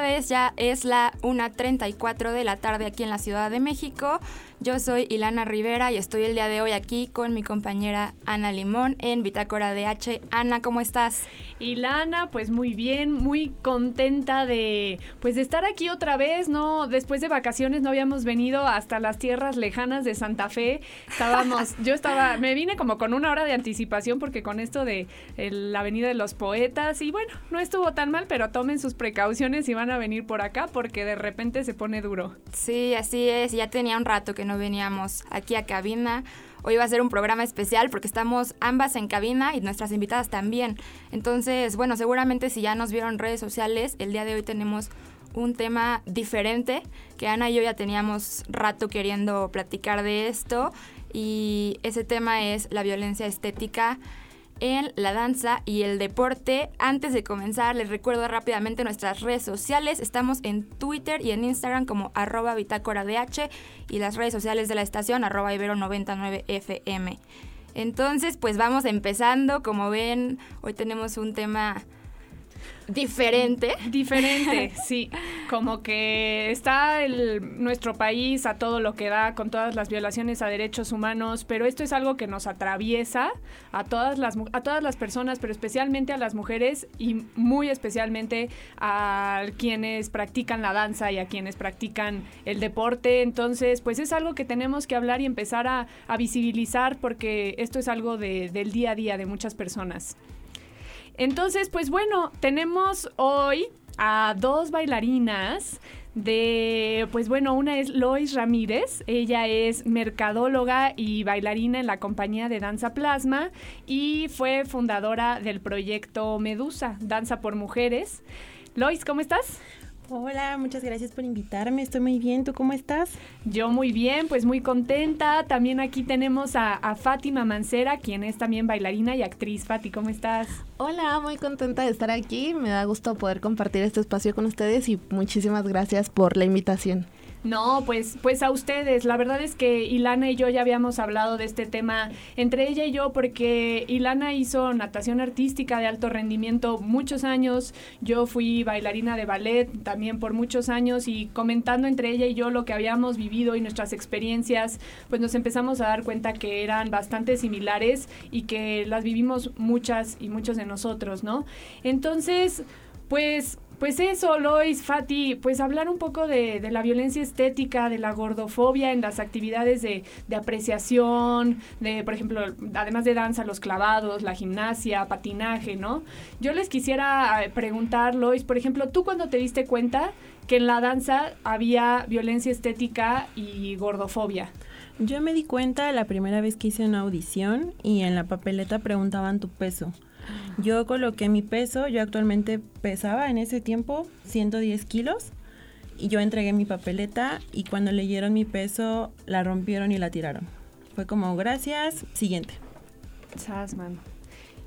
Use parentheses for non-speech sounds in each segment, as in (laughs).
tardes, ya es la 1.34 de la tarde aquí en la Ciudad de México. Yo soy Ilana Rivera y estoy el día de hoy aquí con mi compañera Ana Limón en Bitácora DH. Ana, ¿cómo estás? Ilana, pues muy bien, muy contenta de pues de estar aquí otra vez, ¿no? Después de vacaciones no habíamos venido hasta las tierras lejanas de Santa Fe. Estábamos, (laughs) yo estaba, me vine como con una hora de anticipación porque con esto de la Avenida de los Poetas y bueno, no estuvo tan mal, pero tomen sus precauciones y van a venir por acá porque de repente se pone duro. Sí, así es, ya tenía un rato que no veníamos aquí a cabina. Hoy va a ser un programa especial porque estamos ambas en cabina y nuestras invitadas también. Entonces, bueno, seguramente si ya nos vieron redes sociales, el día de hoy tenemos un tema diferente que Ana y yo ya teníamos rato queriendo platicar de esto y ese tema es la violencia estética en la danza y el deporte. Antes de comenzar, les recuerdo rápidamente nuestras redes sociales. Estamos en Twitter y en Instagram como arroba bitácora y las redes sociales de la estación arroba ibero99fm. Entonces, pues vamos empezando. Como ven, hoy tenemos un tema diferente. Diferente, (laughs) sí. Como que está el, nuestro país a todo lo que da con todas las violaciones a derechos humanos, pero esto es algo que nos atraviesa a todas las, a todas las personas, pero especialmente a las mujeres y muy especialmente a quienes practican la danza y a quienes practican el deporte. Entonces, pues es algo que tenemos que hablar y empezar a, visibilizar porque esto es algo del día a día de muchas personas. Entonces, pues bueno, tenemos hoy a dos bailarinas de, pues bueno, una es Lois Ramírez, ella es mercadóloga y bailarina en la compañía de Danza Plasma y fue fundadora del proyecto Medusa, Danza por Mujeres. Lois, ¿cómo estás? Hola, muchas gracias por invitarme. Estoy muy bien. ¿Tú cómo estás? Yo muy bien, pues muy contenta. También aquí tenemos a, Fátima Mancera, quien es también bailarina y actriz. Fati, ¿cómo estás? Hola, muy contenta de estar aquí. Me da gusto poder compartir este espacio con ustedes y muchísimas gracias por la invitación. No, pues, pues a ustedes. La verdad es que Ilana y yo ya habíamos hablado de este tema entre ella y yo porque Ilana hizo natación artística de alto rendimiento muchos años. Yo fui bailarina de ballet también por muchos años y comentando entre ella y yo lo que habíamos vivido y nuestras experiencias, pues nos empezamos a dar cuenta que eran bastante similares y que las vivimos muchas y muchos de nosotros, ¿no? Entonces, pues pues eso, Lois, Fati, pues hablar un poco de, la violencia estética, de la gordofobia en las actividades de, apreciación, de, por ejemplo, además de danza, los clavados, la gimnasia, patinaje, ¿no? Yo les quisiera eh, preguntar, Lois, por ejemplo, ¿tú cuando te diste cuenta que en la danza había violencia estética y gordofobia? Yo me di cuenta la primera vez que hice una audición y en la papeleta preguntaban tu peso. Yo coloqué mi peso, yo actualmente pesaba en ese tiempo 110 kilos y yo entregué mi papeleta y cuando leyeron mi peso la rompieron y la tiraron. Fue como, gracias, siguiente. Sasman.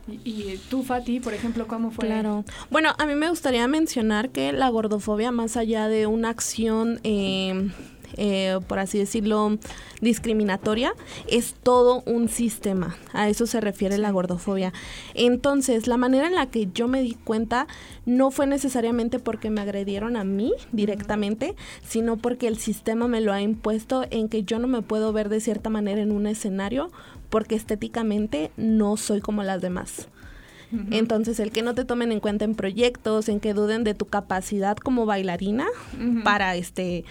Y, y, tú, Fati, por ejemplo, ¿cómo fue? Claro. Bueno, a mí me gustaría mencionar que la gordofobia, más allá de una acción eh, eh, por así decirlo, discriminatoria, es todo un sistema. A eso se refiere la gordofobia. Entonces, la manera en la que yo me di cuenta no fue necesariamente porque me agredieron a mí directamente, sino porque el sistema me lo ha impuesto en que yo no me puedo ver de cierta manera en un escenario porque estéticamente no soy como las demás. Entonces, el que no te tomen en cuenta en proyectos, en que duden de tu capacidad como bailarina para este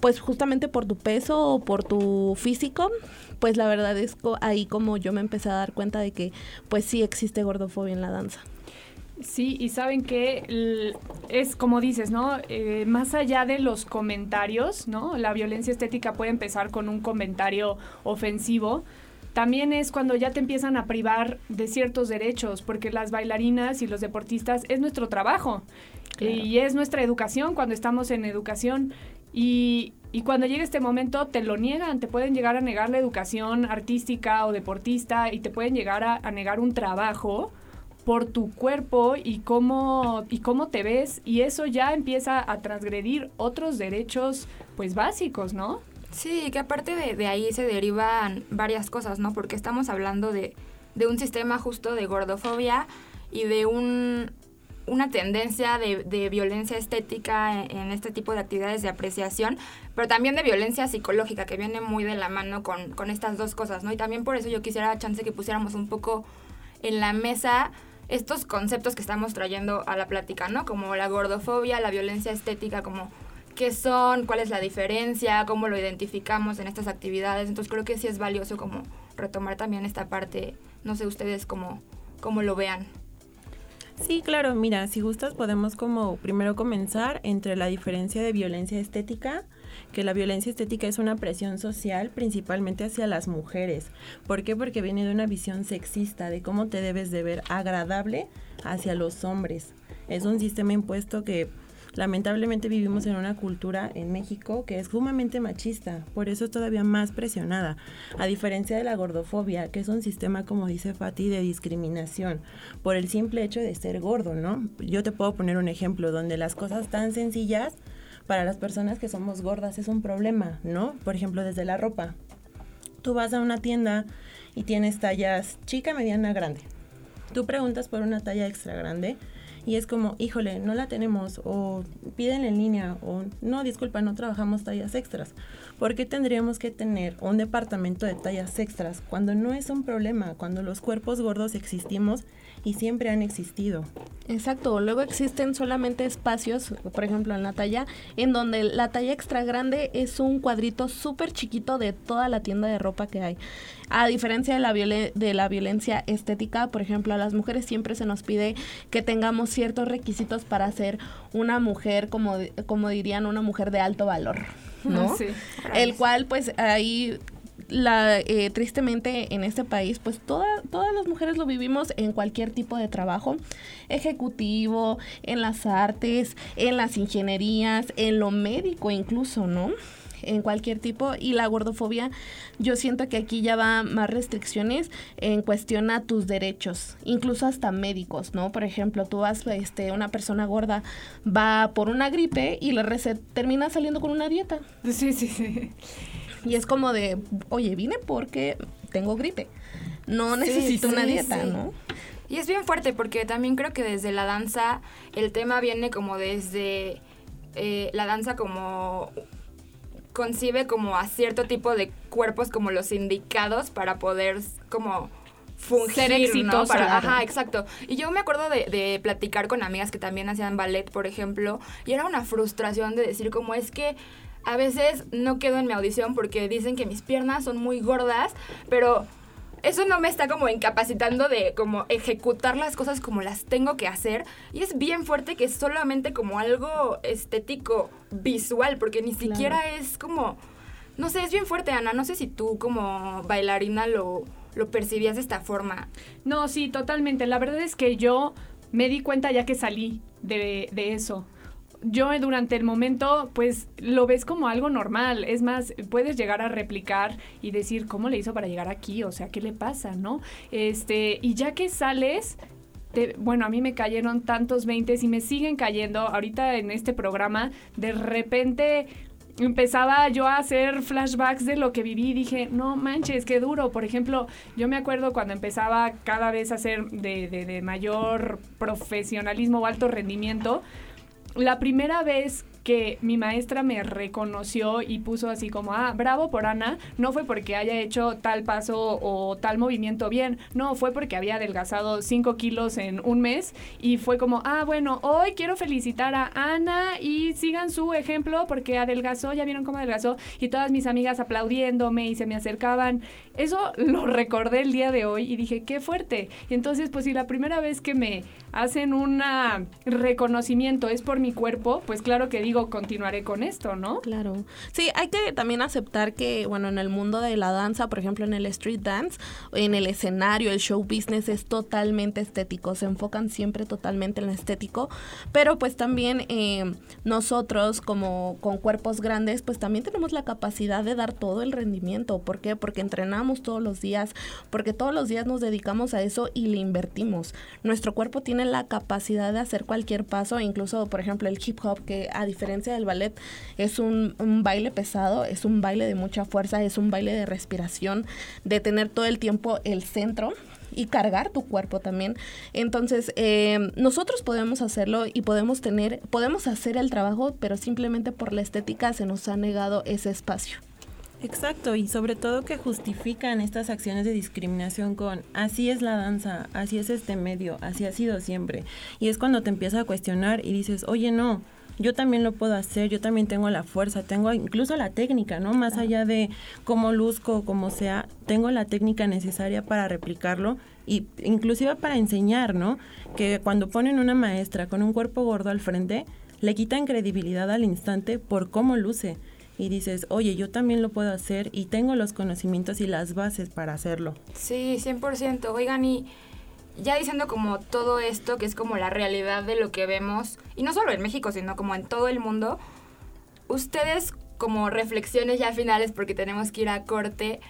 pues justamente por tu peso o por tu físico, pues la verdad es ahí como yo me empecé a dar cuenta de que pues sí existe gordofobia en la danza. Sí, y saben que es como dices, ¿no? Eh, más allá de los comentarios, ¿no? La violencia estética puede empezar con un comentario ofensivo. También es cuando ya te empiezan a privar de ciertos derechos, porque las bailarinas y los deportistas es nuestro trabajo y es nuestra educación cuando estamos en educación. Y, cuando llega este momento te lo niegan, te pueden llegar a negar la educación artística o deportista y te pueden llegar a, negar un trabajo por tu cuerpo y cómo, y cómo te ves y eso ya empieza a transgredir otros derechos pues básicos, ¿no? Sí, que aparte de, de ahí se derivan varias cosas, ¿no? Porque estamos hablando de, de un sistema justo de gordofobia y de un una tendencia de, violencia estética en, este tipo de actividades de apreciación, pero también de violencia psicológica, que viene muy de la mano con, con estas dos cosas, ¿no? Y también por eso yo quisiera, chance, que pusiéramos un poco en la mesa estos conceptos que estamos trayendo a la plática, ¿no? Como la gordofobia, la violencia estética, como qué son, cuál es la diferencia, cómo lo identificamos en estas actividades. Entonces creo que sí es valioso como retomar también esta parte, no sé ustedes cómo, cómo lo vean. Sí, claro, mira, si gustas podemos como primero comenzar entre la diferencia de violencia estética, que la violencia estética es una presión social principalmente hacia las mujeres. ¿Por qué? Porque viene de una visión sexista de cómo te debes de ver agradable hacia los hombres. Es un sistema impuesto que lamentablemente vivimos en una cultura en México que es sumamente machista, por eso es todavía más presionada, a diferencia de la gordofobia, que es un sistema, como dice Fati, de discriminación, por el simple hecho de ser gordo, ¿no? Yo te puedo poner un ejemplo donde las cosas tan sencillas para las personas que somos gordas es un problema, ¿no? Por ejemplo, desde la ropa. Tú vas a una tienda y tienes tallas chica, mediana, grande. Tú preguntas por una talla extra grande y es como, híjole, no la tenemos o piden en línea o no, disculpa, no trabajamos tallas extras. ¿Por qué tendríamos que tener un departamento de tallas extras cuando no es un problema, cuando los cuerpos gordos existimos y siempre han existido? Exacto, luego existen solamente espacios, por ejemplo en la talla, en donde la talla extra grande es un cuadrito súper chiquito de toda la tienda de ropa que hay. A diferencia de la, de la violencia estética, por ejemplo, a las mujeres siempre se nos pide que tengamos ciertos requisitos para ser una mujer, como, como dirían, una mujer de alto valor. ¿no? Sí. El cual, pues, ahí la, eh, tristemente en este país, pues todas las mujeres lo vivimos en cualquier tipo de trabajo, ejecutivo, en las artes, en las ingenierías, en lo médico incluso, ¿no? en cualquier tipo. Y la gordofobia yo siento que aquí ya va más restricciones en cuestión tus derechos incluso hasta médicos no por ejemplo tú vas este una persona gorda va por una gripe y la receta termina saliendo con una dieta. Sí sí sí y es como de, oye, vine porque tengo gripe. No necesito una dieta, ¿no? Y es bien fuerte porque también creo que desde la danza el tema viene como desde eh, la danza como concibe como a cierto tipo de cuerpos como los indicados para poder como fungir, Ser exitoso, ¿no? Ajá, exacto. Y yo me acuerdo de, de, platicar con amigas que también hacían ballet, por ejemplo, y era una frustración de decir como es que a veces no quedo en mi audición porque dicen que mis piernas son muy gordas, pero eso no me está como incapacitando de como ejecutar las cosas como las tengo que hacer. Y es bien fuerte que es solamente como algo estético, visual, porque ni siquiera es como... No sé, es bien fuerte, Ana. No sé si tú como bailarina lo, lo percibías de esta forma. No, sí, totalmente. La verdad es que yo me di cuenta ya que salí de, de eso yo durante el momento, pues lo ves como algo normal. Es más, puedes llegar a replicar y decir cómo le hizo para llegar aquí, o sea, qué le pasa, ¿no? Este, y ya que sales, bueno, a mí me cayeron tantos 20 y me siguen cayendo. Ahorita en este programa, de repente empezaba yo a hacer flashbacks de lo que viví y dije, no manches, qué duro. Por ejemplo, yo me acuerdo cuando empezaba cada vez a hacer de, de, de mayor profesionalismo o alto rendimiento, la primera vez que mi maestra me reconoció y puso así como, ah, bravo por Ana, no fue porque haya hecho tal paso o tal movimiento bien, no, fue porque había adelgazado 5 kilos en un mes y fue como, ah, bueno, hoy quiero felicitar a Ana y sigan su ejemplo porque adelgazó, ya vieron cómo adelgazó y todas mis amigas aplaudiéndome y se me acercaban. Eso lo recordé el día de hoy y dije, qué fuerte. Y entonces, pues si la primera vez que me hacen un reconocimiento es por mi cuerpo, pues claro que digo, continuaré con esto, ¿no? Claro. Sí, hay que también aceptar que, bueno, en el mundo de la danza, por ejemplo, en el street dance, en el escenario, el show business es totalmente estético, se enfocan siempre totalmente en lo estético, pero pues también eh, nosotros como con cuerpos grandes, pues también tenemos la capacidad de dar todo el rendimiento. ¿Por qué? Porque entrenamos todos los días, porque todos los días nos dedicamos a eso y le invertimos. Nuestro cuerpo tiene la capacidad de hacer cualquier paso, incluso, por ejemplo, el hip hop, que a diferencia diferencia del ballet, es un, baile pesado, es un baile de mucha fuerza, es un baile de respiración, de tener todo el tiempo el centro y cargar tu cuerpo también. Entonces, eh, nosotros podemos hacerlo y podemos tener, podemos hacer el trabajo, pero simplemente por la estética se nos ha negado ese espacio. Exacto, y sobre todo que justifican estas acciones de discriminación con así es la danza, así es este medio, así ha sido siempre. Y es cuando te empiezas a cuestionar y dices, oye, no, yo también lo puedo hacer, yo también tengo la fuerza, tengo incluso la técnica, ¿no? Más allá de cómo luzco, como sea, tengo la técnica necesaria para replicarlo y inclusive para enseñar, ¿no? Que cuando ponen una maestra con un cuerpo gordo al frente, le quitan credibilidad al instante por cómo luce y dices, oye, yo también lo puedo hacer y tengo los conocimientos y las bases para hacerlo. Sí, 100%. Oigan, y ya diciendo como todo esto, que es como la realidad de lo que vemos, y no solo en México, sino como en todo el mundo, ustedes como reflexiones ya finales, porque tenemos que ir a corte,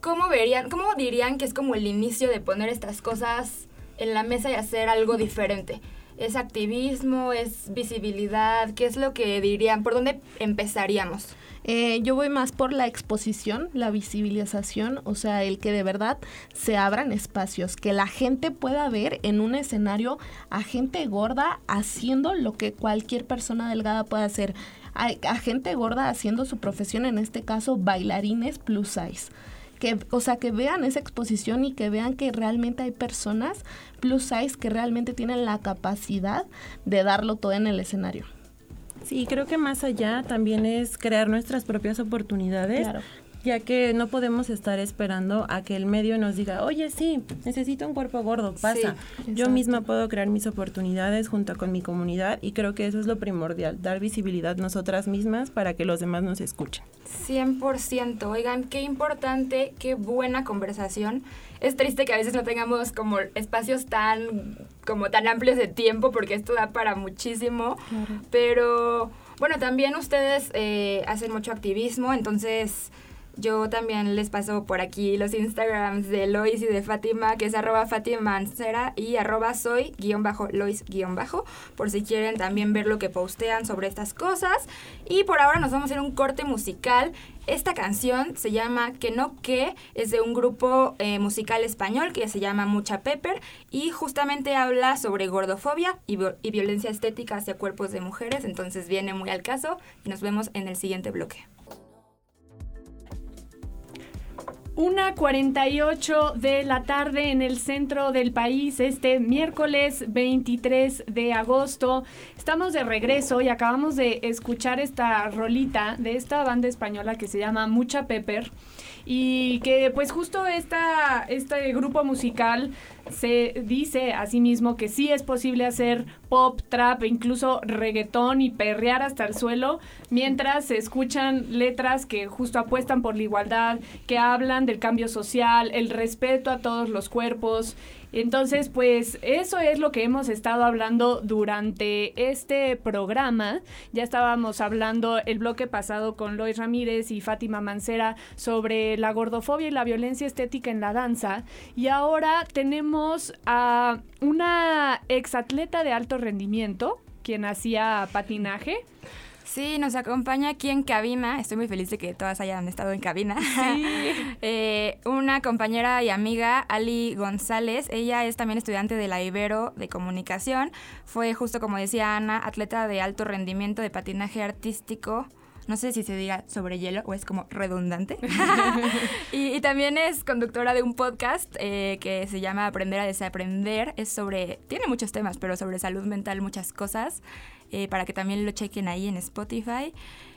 ¿cómo verían, cómo dirían que es como el inicio de poner estas cosas en la mesa y hacer algo diferente? ¿Es activismo? ¿Es visibilidad? ¿Qué es lo que dirían? ¿Por dónde empezaríamos? Eh, yo voy más por la exposición, la visibilización, o sea, el que de verdad se abran espacios, que la gente pueda ver en un escenario a gente gorda haciendo lo que cualquier persona delgada puede hacer. A, a gente gorda haciendo su profesión, en este caso bailarines plus size que, o sea, que vean esa exposición y que vean que realmente hay personas plus size que realmente tienen la capacidad de darlo todo en el escenario. Sí, creo que más allá también es crear nuestras propias oportunidades. Ya que no podemos estar esperando a que el medio nos diga, oye, sí, necesito un cuerpo gordo, pasa. Yo misma puedo crear mis oportunidades junto con mi comunidad y creo que eso es lo primordial, dar visibilidad nosotras mismas para que los demás nos escuchen. 100%, oigan, qué importante, qué buena conversación. Es triste que a veces no tengamos como espacios tan, como tan amplios de tiempo porque esto da para muchísimo, pero bueno, también ustedes eh, hacen mucho activismo, entonces yo también les paso por aquí los Instagrams de Lois y de Fátima, que es arroba Fatimancera y arroba soy guion bajo Lois guion bajo, por si quieren también ver lo que postean sobre estas cosas. Y por ahora nos vamos a hacer un corte musical. Esta canción se llama Que no que, es de un grupo eh, musical español que se llama Mucha Pepper y justamente habla sobre gordofobia y, y violencia estética hacia cuerpos de mujeres, entonces viene muy al caso y nos vemos en el siguiente bloque. Una 48 de la tarde en el centro del país, este miércoles 23 de agosto. Estamos de regreso y acabamos de escuchar esta rolita de esta banda española que se llama Mucha Pepper y que pues justo esta, este grupo musical se dice a sí mismo que sí es posible hacer pop, trap, e incluso reggaetón y perrear hasta el suelo, mientras se escuchan letras que justo apuestan por la igualdad, que hablan del cambio social, el respeto a todos los cuerpos entonces, pues eso es lo que hemos estado hablando durante este programa. Ya estábamos hablando el bloque pasado con Lois Ramírez y Fátima Mancera sobre la gordofobia y la violencia estética en la danza. Y ahora tenemos a una exatleta de alto rendimiento, quien hacía patinaje. Sí, nos acompaña aquí en cabina. Estoy muy feliz de que todas hayan estado en cabina. (laughs) Eh, una compañera y amiga, Ali González. Ella es también estudiante de la Ibero de Comunicación. Fue, justo como decía Ana, atleta de alto rendimiento de patinaje artístico no sé si se diga sobre hielo o es como redundante. (laughs) (laughs) y, también es conductora de un podcast eh, que se llama Aprender a Desaprender. Es sobre, tiene muchos temas, pero sobre salud mental, muchas cosas. Eh, para que también lo chequen ahí en Spotify.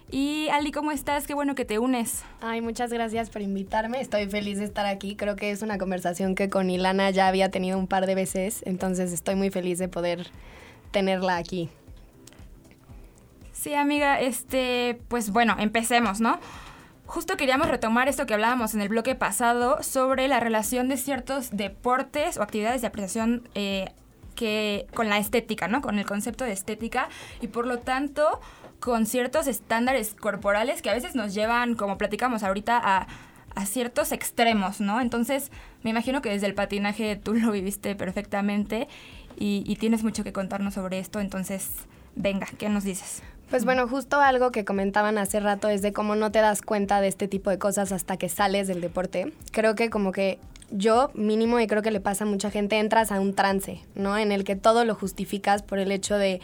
Y Ali, ¿cómo estás? Qué bueno que te unes. Ay, muchas gracias por invitarme. Estoy feliz de estar aquí. Creo que es una conversación que con Ilana ya había tenido un par de veces, entonces estoy muy feliz de poder tenerla aquí. Sí, amiga, este, pues bueno, empecemos, ¿no? Justo queríamos retomar esto que hablábamos en el bloque pasado sobre la relación de ciertos deportes o actividades de apreciación eh, con la estética, ¿no? Con el concepto de estética y por lo tanto con ciertos estándares corporales que a veces nos llevan, como platicamos ahorita, a, ciertos extremos, ¿no? Entonces, me imagino que desde el patinaje tú lo viviste perfectamente y, y tienes mucho que contarnos sobre esto, entonces, venga, ¿qué nos dices? Pues bueno, justo algo que comentaban hace rato es de cómo no te das cuenta de este tipo de cosas hasta que sales del deporte. Creo que como que yo mínimo y creo que le pasa a mucha gente, entras a un trance, ¿no? En el que todo lo justificas por el hecho de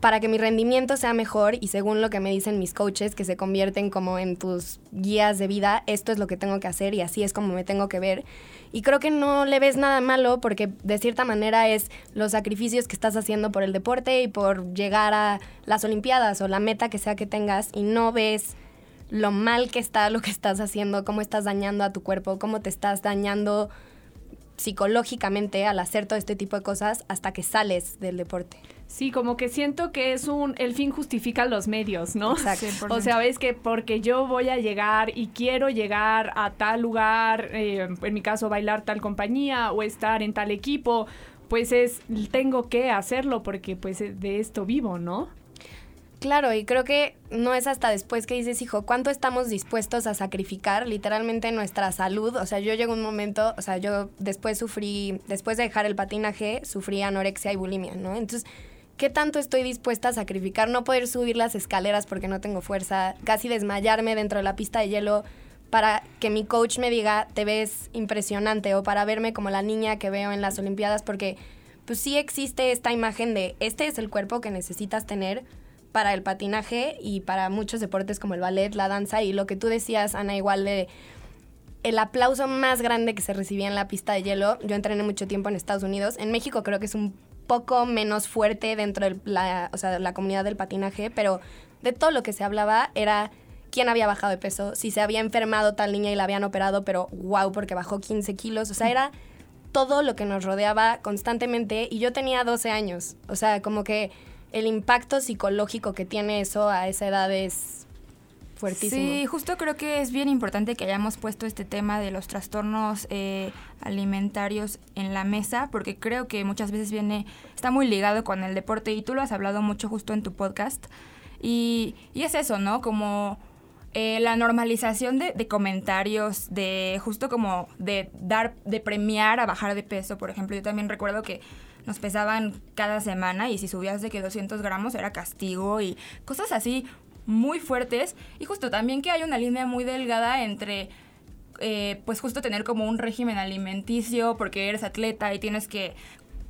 para que mi rendimiento sea mejor y según lo que me dicen mis coaches, que se convierten como en tus guías de vida, esto es lo que tengo que hacer y así es como me tengo que ver. Y creo que no le ves nada malo porque de cierta manera es los sacrificios que estás haciendo por el deporte y por llegar a las Olimpiadas o la meta que sea que tengas y no ves lo mal que está lo que estás haciendo, cómo estás dañando a tu cuerpo, cómo te estás dañando psicológicamente al hacer todo este tipo de cosas hasta que sales del deporte. Sí, como que siento que es un, el fin justifica los medios, ¿no? Exacto. O sea, ves que porque yo voy a llegar y quiero llegar a tal lugar, eh, en mi caso bailar tal compañía o estar en tal equipo, pues es, tengo que hacerlo porque pues de esto vivo, ¿no? Claro, y creo que no es hasta después que dices, hijo, ¿cuánto estamos dispuestos a sacrificar literalmente nuestra salud? O sea, yo llego un momento, o sea, yo después sufrí, después de dejar el patinaje, sufrí anorexia y bulimia, ¿no? Entonces, ¿qué tanto estoy dispuesta a sacrificar? No poder subir las escaleras porque no tengo fuerza, casi desmayarme dentro de la pista de hielo para que mi coach me diga, te ves impresionante, o para verme como la niña que veo en las Olimpiadas, porque pues sí existe esta imagen de, este es el cuerpo que necesitas tener para el patinaje y para muchos deportes como el ballet, la danza y lo que tú decías, Ana, igual de el aplauso más grande que se recibía en la pista de hielo. Yo entrené mucho tiempo en Estados Unidos. En México creo que es un poco menos fuerte dentro de la, o sea, la comunidad del patinaje, pero de todo lo que se hablaba era quién había bajado de peso, si se había enfermado tal niña y la habían operado, pero wow, porque bajó 15 kilos. O sea, era todo lo que nos rodeaba constantemente y yo tenía 12 años. O sea, como que el impacto psicológico que tiene eso a esa edad es fuertísimo. Sí, justo creo que es bien importante que hayamos puesto este tema de los trastornos eh, alimentarios en la mesa, porque creo que muchas veces viene, está muy ligado con el deporte y tú lo has hablado mucho justo en tu podcast. Y, y es eso, ¿no? Como eh, la normalización de, de, comentarios, de justo como de dar, de premiar a bajar de peso, por ejemplo. Yo también recuerdo que nos pesaban cada semana y si subías de que 200 gramos era castigo y cosas así muy fuertes. Y justo también que hay una línea muy delgada entre... Eh, pues justo tener como un régimen alimenticio porque eres atleta y tienes que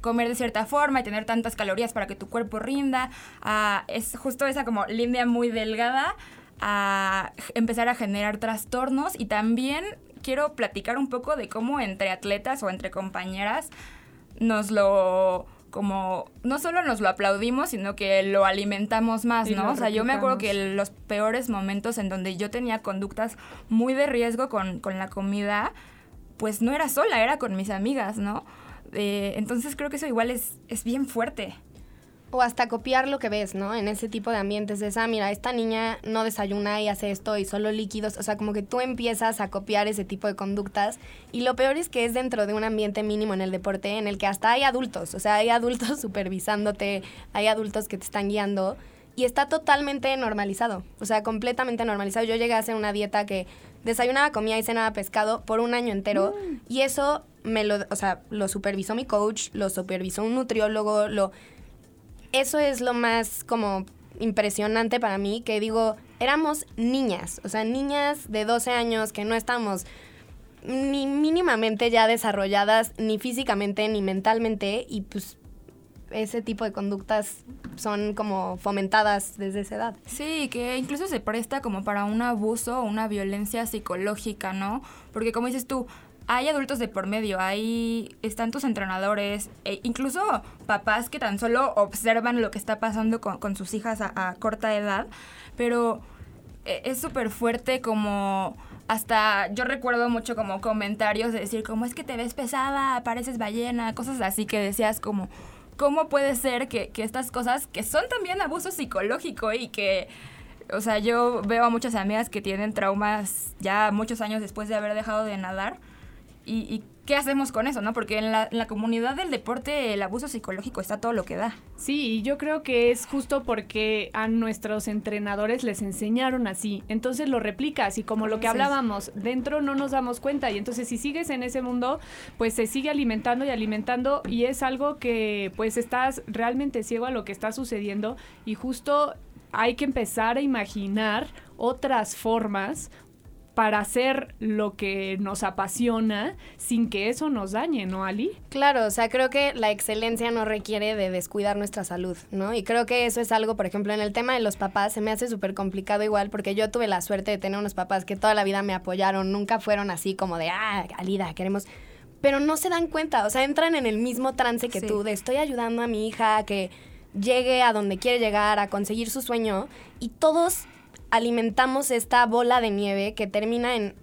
comer de cierta forma y tener tantas calorías para que tu cuerpo rinda. Uh, es justo esa como línea muy delgada a empezar a generar trastornos y también quiero platicar un poco de cómo entre atletas o entre compañeras nos lo como no solo nos lo aplaudimos, sino que lo alimentamos más, ¿no? O sea, yo me acuerdo que los peores momentos en donde yo tenía conductas muy de riesgo con, con la comida, pues no era sola, era con mis amigas, ¿no? Eh, entonces creo que eso igual es, es bien fuerte. O hasta copiar lo que ves, ¿no? En ese tipo de ambientes de esa, ah, mira, esta niña no desayuna y hace esto y solo líquidos. O sea, como que tú empiezas a copiar ese tipo de conductas. Y lo peor es que es dentro de un ambiente mínimo en el deporte en el que hasta hay adultos. O sea, hay adultos (laughs) supervisándote, hay adultos que te están guiando. Y está totalmente normalizado. O sea, completamente normalizado. Yo llegué a hacer una dieta que desayunaba, comía y cenaba pescado por un año entero. Mm. Y eso me lo, o sea, lo supervisó mi coach, lo supervisó un nutriólogo, lo eso es lo más como impresionante para mí, que digo, éramos niñas, o sea, niñas de 12 años que no estamos ni mínimamente ya desarrolladas, ni físicamente, ni mentalmente, y pues ese tipo de conductas son como fomentadas desde esa edad. Sí, que incluso se presta como para un abuso o una violencia psicológica, ¿no? Porque como dices tú, hay adultos de por medio, ahí están tus entrenadores, e incluso papás que tan solo observan lo que está pasando con, sus hijas a, corta edad, pero e, es súper fuerte como hasta yo recuerdo mucho como comentarios de decir como es que te ves pesada, pareces ballena, cosas así que decías como cómo puede ser que, que estas cosas que son también abuso psicológico y que o sea, yo veo a muchas amigas que tienen traumas ya muchos años después de haber dejado de nadar y, qué hacemos con eso, ¿no? Porque en la, comunidad del deporte el abuso psicológico está todo lo que da. Sí, y yo creo que es justo porque a nuestros entrenadores les enseñaron así. Entonces lo replicas y como lo que hablábamos, dentro no nos damos cuenta. Y entonces si sigues en ese mundo, pues se sigue alimentando y alimentando y es algo que pues estás realmente ciego a lo que está sucediendo y justo hay que empezar a imaginar otras formas para hacer lo que nos apasiona sin que eso nos dañe, ¿no, Ali? Claro, o sea, creo que la excelencia no requiere de descuidar nuestra salud, ¿no? Y creo que eso es algo, por ejemplo, en el tema de los papás, se me hace súper complicado igual, porque yo tuve la suerte de tener unos papás que toda la vida me apoyaron, nunca fueron así como de, ah, Alida, queremos pero no se dan cuenta, o sea, entran en el mismo trance que tú, de estoy ayudando a mi hija a que llegue a donde quiere llegar, a conseguir su sueño, y todos alimentamos esta bola de nieve que termina en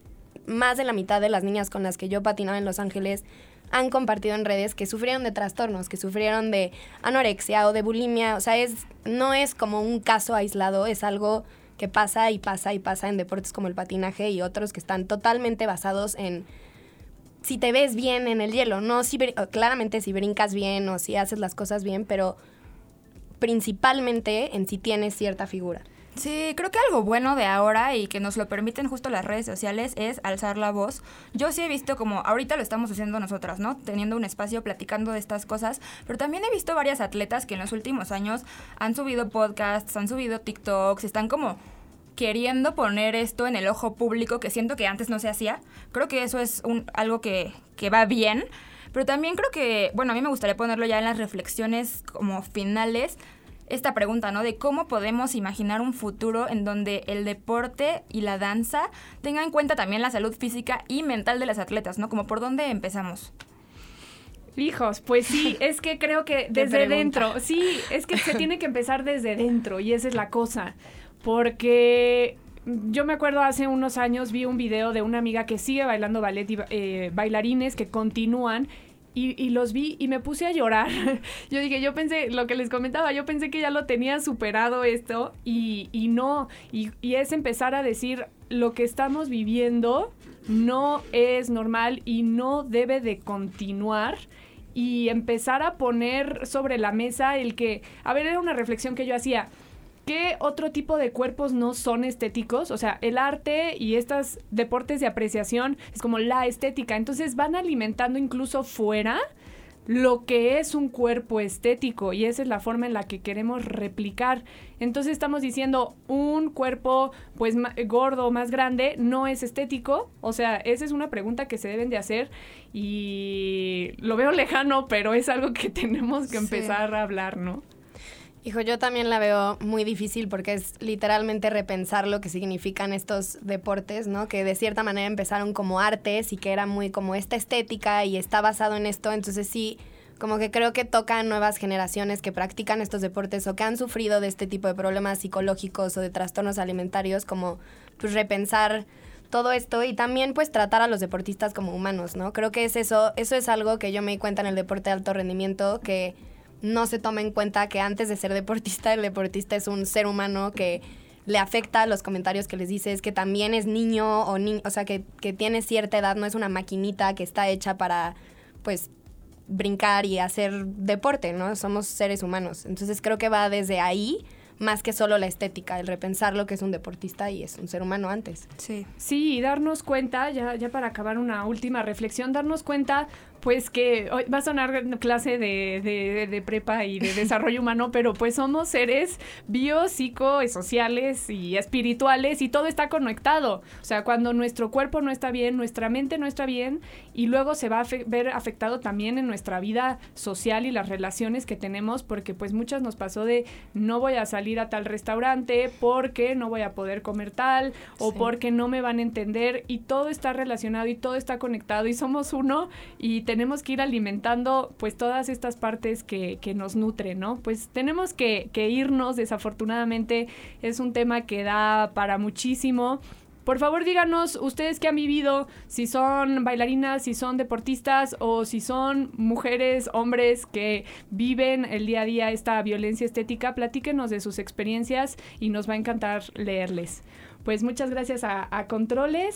más de la mitad de las niñas con las que yo patinaba en Los Ángeles han compartido en redes que sufrieron de trastornos, que sufrieron de anorexia o de bulimia, o sea, es no es como un caso aislado, es algo que pasa y pasa y pasa en deportes como el patinaje y otros que están totalmente basados en si te ves bien en el hielo, no si claramente si brincas bien o si haces las cosas bien, pero principalmente en si tienes cierta figura. Sí, creo que algo bueno de ahora y que nos lo permiten justo las redes sociales es alzar la voz. Yo sí he visto como ahorita lo estamos haciendo nosotras, ¿no? Teniendo un espacio platicando de estas cosas, pero también he visto varias atletas que en los últimos años han subido podcasts, han subido TikToks, están como queriendo poner esto en el ojo público que siento que antes no se hacía. Creo que eso es un, algo que, que va bien. Pero también creo que, bueno, a mí me gustaría ponerlo ya en las reflexiones como finales esta pregunta, ¿no? De cómo podemos imaginar un futuro en donde el deporte y la danza tengan en cuenta también la salud física y mental de las atletas, ¿no? Como por dónde empezamos. Hijos, pues sí, (laughs) es que creo que desde dentro, sí, es que se tiene que empezar desde dentro y esa es la cosa, porque yo me acuerdo hace unos años vi un video de una amiga que sigue bailando ballet y eh, bailarines que continúan y, los vi y me puse a llorar. (laughs) yo dije, yo pensé, lo que les comentaba, yo pensé que ya lo tenía superado esto y, no. Y, y es empezar a decir, lo que estamos viviendo no es normal y no debe de continuar y empezar a poner sobre la mesa el que, a ver, era una reflexión que yo hacía ¿Qué otro tipo de cuerpos no son estéticos? O sea, el arte y estos deportes de apreciación es como la estética. Entonces van alimentando incluso fuera lo que es un cuerpo estético y esa es la forma en la que queremos replicar. Entonces estamos diciendo un cuerpo pues gordo, más grande, no es estético. O sea, esa es una pregunta que se deben de hacer y lo veo (laughs) lejano, pero es algo que tenemos que empezar a hablar, ¿no? Hijo, yo también la veo muy difícil porque es literalmente repensar lo que significan estos deportes, ¿no? Que de cierta manera empezaron como artes y que era muy como esta estética y está basado en esto. Entonces sí, como que creo que tocan nuevas generaciones que practican estos deportes o que han sufrido de este tipo de problemas psicológicos o de trastornos alimentarios, como pues repensar todo esto y también pues tratar a los deportistas como humanos, ¿no? Creo que es eso, eso es algo que yo me di cuenta en el deporte de alto rendimiento, que no se toma en cuenta que antes de ser deportista, el deportista es un ser humano que le afecta los comentarios que les dices, que también es niño o, ni o sea, que, que tiene cierta edad, no es una maquinita que está hecha para, pues, brincar y hacer deporte, ¿no? Somos seres humanos. Entonces creo que va desde ahí más que solo la estética, el repensar lo que es un deportista y es un ser humano antes. Sí. Sí, y darnos cuenta, ya, ya para acabar una última reflexión, darnos cuenta pues que hoy va a sonar clase de, de, prepa y de (laughs) desarrollo humano, pero pues somos seres bio, psico, sociales y espirituales y todo está conectado. O sea, cuando nuestro cuerpo no está bien, nuestra mente no está bien y luego se va a ver afectado también en nuestra vida social y las relaciones que tenemos, porque pues muchas nos pasó de no voy a salir a tal restaurante porque no voy a poder comer tal o porque no me van a entender y todo está relacionado y todo está conectado y somos uno y tenemos que ir alimentando pues todas estas partes que, que nos nutren, ¿no? Pues tenemos que, que irnos, desafortunadamente es un tema que da para muchísimo. Por favor, díganos ustedes qué han vivido, si son bailarinas, si son deportistas o si son mujeres, hombres que viven el día a día esta violencia estética, platíquenos de sus experiencias y nos va a encantar leerles. Pues muchas gracias a, Controles